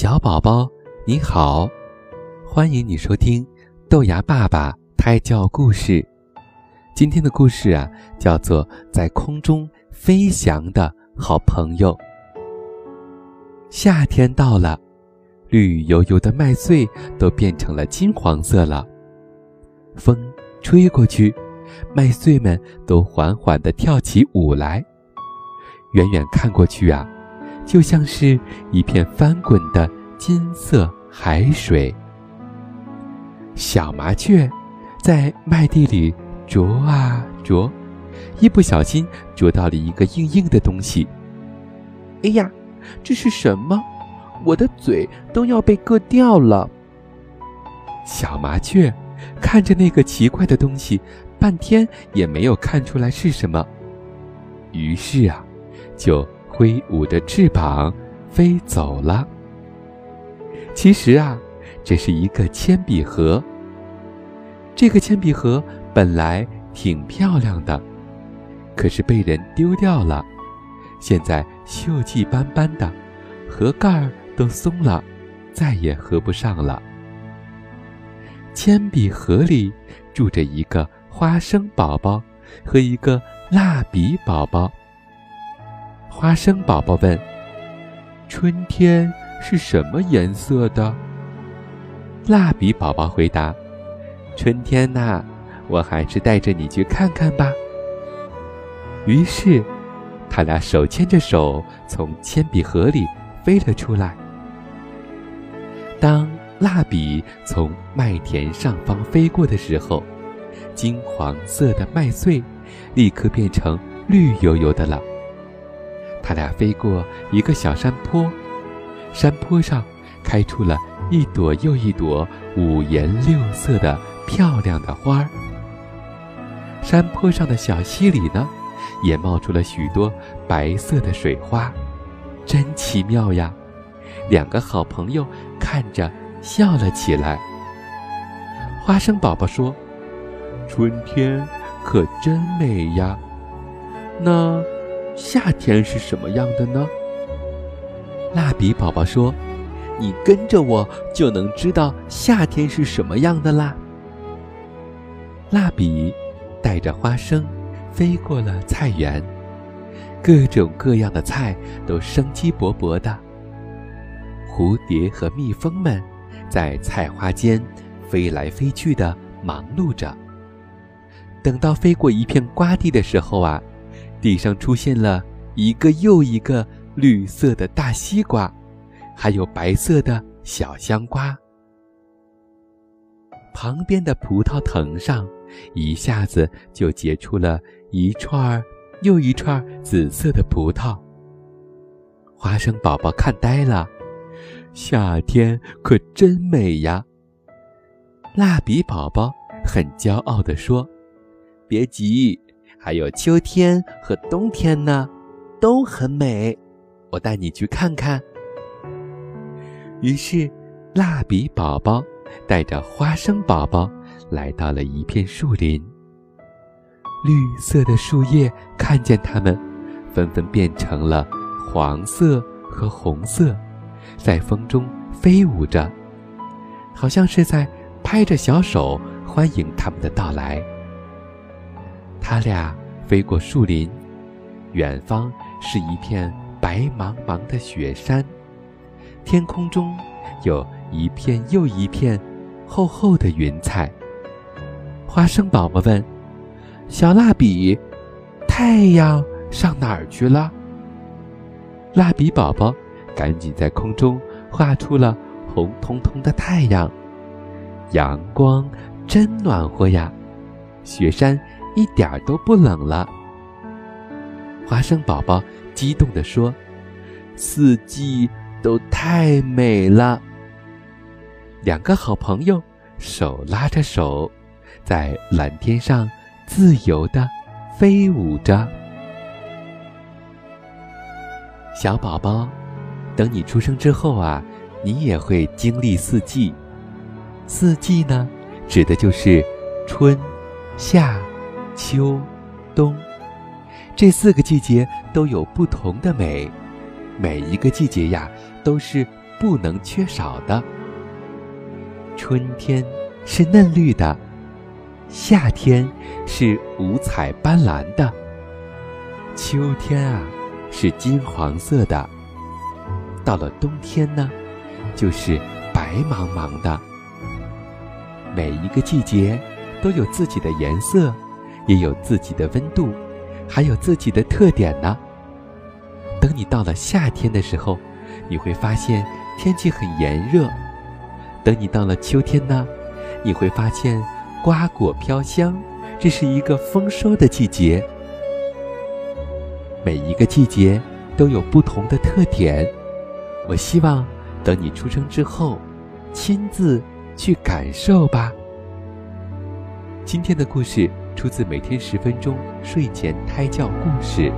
小宝宝，你好，欢迎你收听豆芽爸爸胎教故事。今天的故事啊，叫做《在空中飞翔的好朋友》。夏天到了，绿油油的麦穗都变成了金黄色了。风吹过去，麦穗们都缓缓地跳起舞来。远远看过去啊。就像是一片翻滚的金色海水。小麻雀在麦地里啄啊啄，一不小心啄到了一个硬硬的东西。哎呀，这是什么？我的嘴都要被割掉了！小麻雀看着那个奇怪的东西，半天也没有看出来是什么。于是啊，就。挥舞着翅膀飞走了。其实啊，这是一个铅笔盒。这个铅笔盒本来挺漂亮的，可是被人丢掉了。现在锈迹斑斑的，盒盖儿都松了，再也合不上了。铅笔盒里住着一个花生宝宝和一个蜡笔宝宝。花生宝宝问：“春天是什么颜色的？”蜡笔宝宝回答：“春天呐，我还是带着你去看看吧。”于是，他俩手牵着手从铅笔盒里飞了出来。当蜡笔从麦田上方飞过的时候，金黄色的麦穗立刻变成绿油油的了。他俩飞过一个小山坡，山坡上开出了一朵又一朵五颜六色的漂亮的花儿。山坡上的小溪里呢，也冒出了许多白色的水花，真奇妙呀！两个好朋友看着笑了起来。花生宝宝说：“春天可真美呀！”那。夏天是什么样的呢？蜡笔宝宝说：“你跟着我就能知道夏天是什么样的啦。”蜡笔带着花生飞过了菜园，各种各样的菜都生机勃勃的。蝴蝶和蜜蜂们在菜花间飞来飞去的忙碌着。等到飞过一片瓜地的时候啊。地上出现了一个又一个绿色的大西瓜，还有白色的小香瓜。旁边的葡萄藤上，一下子就结出了一串又一串紫色的葡萄。花生宝宝看呆了，夏天可真美呀！蜡笔宝宝很骄傲地说：“别急。”还有秋天和冬天呢，都很美，我带你去看看。于是，蜡笔宝宝带着花生宝宝来到了一片树林。绿色的树叶看见它们，纷纷变成了黄色和红色，在风中飞舞着，好像是在拍着小手欢迎他们的到来。他俩飞过树林，远方是一片白茫茫的雪山，天空中有一片又一片厚厚的云彩。花生宝宝问：“小蜡笔，太阳上哪儿去了？”蜡笔宝宝赶紧在空中画出了红彤彤的太阳，阳光真暖和呀！雪山。一点儿都不冷了。花生宝宝激动地说：“四季都太美了。”两个好朋友手拉着手，在蓝天上自由地飞舞着。小宝宝，等你出生之后啊，你也会经历四季。四季呢，指的就是春、夏。秋、冬，这四个季节都有不同的美，每一个季节呀，都是不能缺少的。春天是嫩绿的，夏天是五彩斑斓的，秋天啊是金黄色的，到了冬天呢，就是白茫茫的。每一个季节都有自己的颜色，也有自己的温度，还有自己的特点呢。等你到了夏天的时候，你会发现天气很炎热；等你到了秋天呢，你会发现瓜果飘香，这是一个丰收的季节。每一个季节都有不同的特点，我希望等你出生之后，亲自去感受吧。今天的故事出自每天十分钟睡前胎教故事。